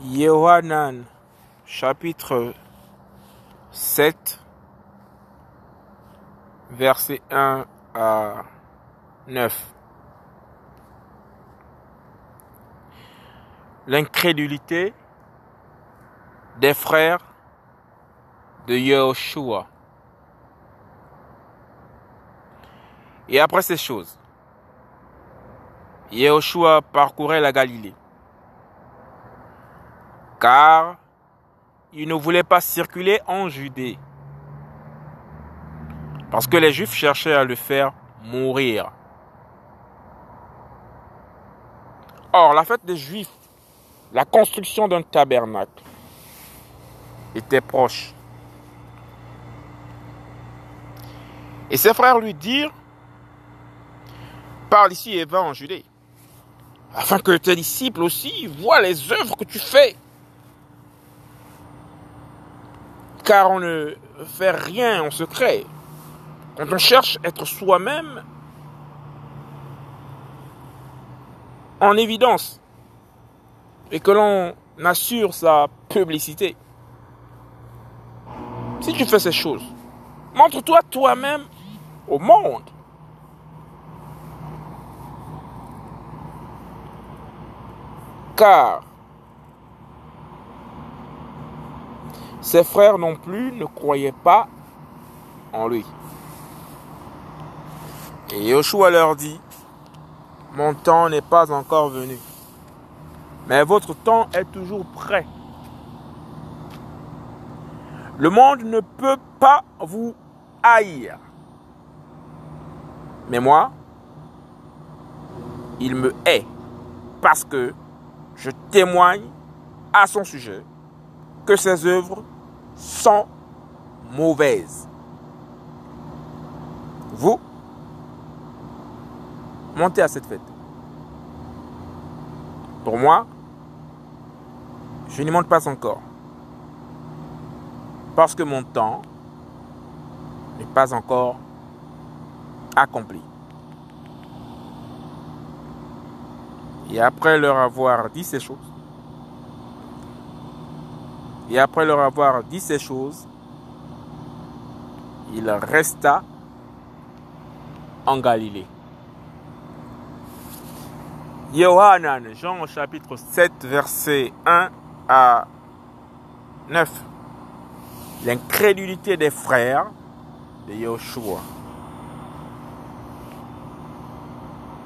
Yohanan chapitre 7 verset 1 à 9. L'incrédulité des frères de Yahushua. Et après ces choses, Yahushua parcourait la Galilée, car il ne voulait pas circuler en Judée, parce que les Juifs cherchaient à le faire mourir. Or, la fête des Juifs, la construction d'un tabernacle, était proche. Et ses frères lui dirent, parle ici et va en Judée, afin que tes disciples aussi voient les œuvres que tu fais. Car on ne fait rien en secret. Quand on cherche à être soi-même en évidence et que l'on assure sa publicité. Si tu fais ces choses, montre-toi toi-même au monde. Car ses frères non plus ne croyaient pas en lui. Et Yoshua leur dit, mon temps n'est pas encore venu, mais votre temps est toujours prêt. Le monde ne peut pas vous haïr. Mais moi, il me hait parce que je témoigne à son sujet que ses œuvres sont mauvaises. Vous, montez à cette fête. Pour moi, je n'y monte pas encore. Parce que mon temps n'est pas encore accompli. Et après leur avoir dit ces choses, et après leur avoir dit ces choses, il resta en Galilée. Yohanan, Jean chapitre 7, verset 1 à 9. L'incrédulité des frères de Yoshua.